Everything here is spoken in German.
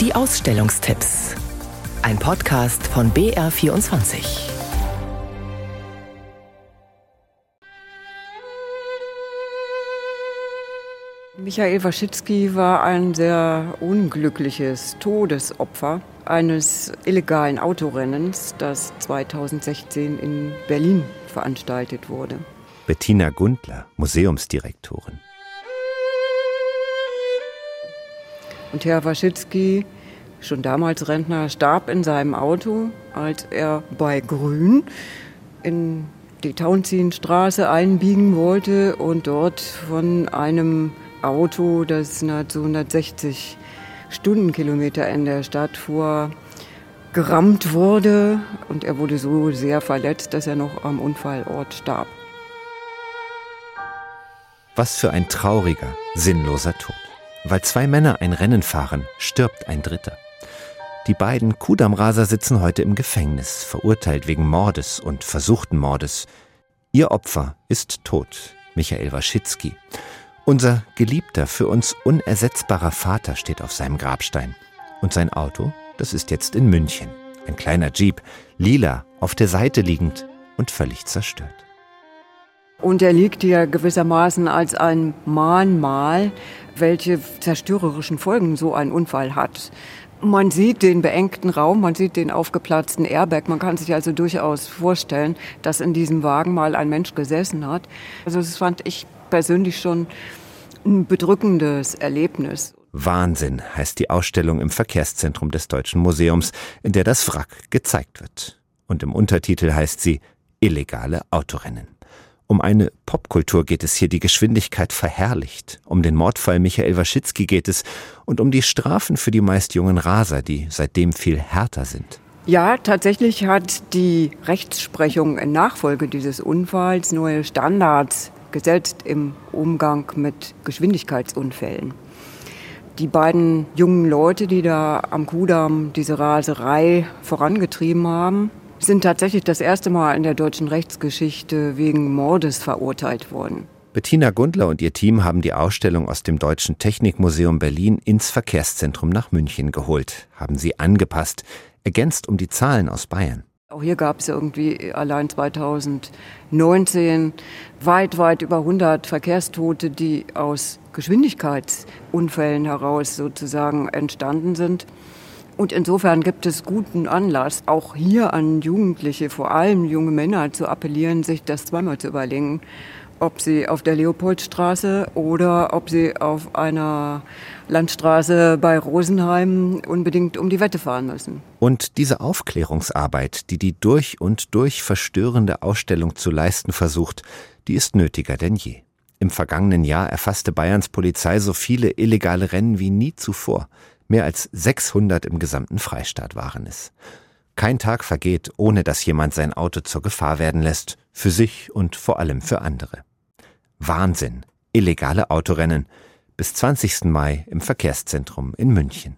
Die Ausstellungstipps. Ein Podcast von BR24. Michael Waschitzki war ein sehr unglückliches Todesopfer eines illegalen Autorennens, das 2016 in Berlin veranstaltet wurde. Bettina Gundler, Museumsdirektorin. Und Herr Waschitzki, schon damals Rentner, starb in seinem Auto, als er bei Grün in die Tauentzienstraße einbiegen wollte und dort von einem Auto, das nahezu 160 Stundenkilometer in der Stadt fuhr, gerammt wurde und er wurde so sehr verletzt, dass er noch am Unfallort starb. Was für ein trauriger, sinnloser Tod. Weil zwei Männer ein Rennen fahren, stirbt ein Dritter. Die beiden Kudamraser sitzen heute im Gefängnis, verurteilt wegen Mordes und versuchten Mordes. Ihr Opfer ist tot, Michael Waschitzki. Unser geliebter, für uns unersetzbarer Vater steht auf seinem Grabstein. Und sein Auto, das ist jetzt in München. Ein kleiner Jeep, lila, auf der Seite liegend und völlig zerstört. Und er liegt hier gewissermaßen als ein Mahnmal, welche zerstörerischen Folgen so ein Unfall hat. Man sieht den beengten Raum, man sieht den aufgeplatzten Airbag. Man kann sich also durchaus vorstellen, dass in diesem Wagen mal ein Mensch gesessen hat. Also das fand ich persönlich schon ein bedrückendes Erlebnis. Wahnsinn heißt die Ausstellung im Verkehrszentrum des Deutschen Museums, in der das Wrack gezeigt wird. Und im Untertitel heißt sie Illegale Autorennen. Um eine Popkultur geht es hier, die Geschwindigkeit verherrlicht. Um den Mordfall Michael Waschitzki geht es und um die Strafen für die meist jungen Raser, die seitdem viel härter sind. Ja, tatsächlich hat die Rechtsprechung in Nachfolge dieses Unfalls neue Standards gesetzt im Umgang mit Geschwindigkeitsunfällen. Die beiden jungen Leute, die da am Kudamm diese Raserei vorangetrieben haben, sind tatsächlich das erste Mal in der deutschen Rechtsgeschichte wegen Mordes verurteilt worden. Bettina Gundler und ihr Team haben die Ausstellung aus dem Deutschen Technikmuseum Berlin ins Verkehrszentrum nach München geholt, haben sie angepasst, ergänzt um die Zahlen aus Bayern. Auch hier gab es irgendwie allein 2019 weit, weit über 100 Verkehrstote, die aus Geschwindigkeitsunfällen heraus sozusagen entstanden sind. Und insofern gibt es guten Anlass, auch hier an Jugendliche, vor allem junge Männer, zu appellieren, sich das zweimal zu überlegen, ob sie auf der Leopoldstraße oder ob sie auf einer Landstraße bei Rosenheim unbedingt um die Wette fahren müssen. Und diese Aufklärungsarbeit, die die durch und durch verstörende Ausstellung zu leisten versucht, die ist nötiger denn je. Im vergangenen Jahr erfasste Bayerns Polizei so viele illegale Rennen wie nie zuvor. Mehr als 600 im gesamten Freistaat waren es. Kein Tag vergeht, ohne dass jemand sein Auto zur Gefahr werden lässt, für sich und vor allem für andere. Wahnsinn, illegale Autorennen, bis 20. Mai im Verkehrszentrum in München.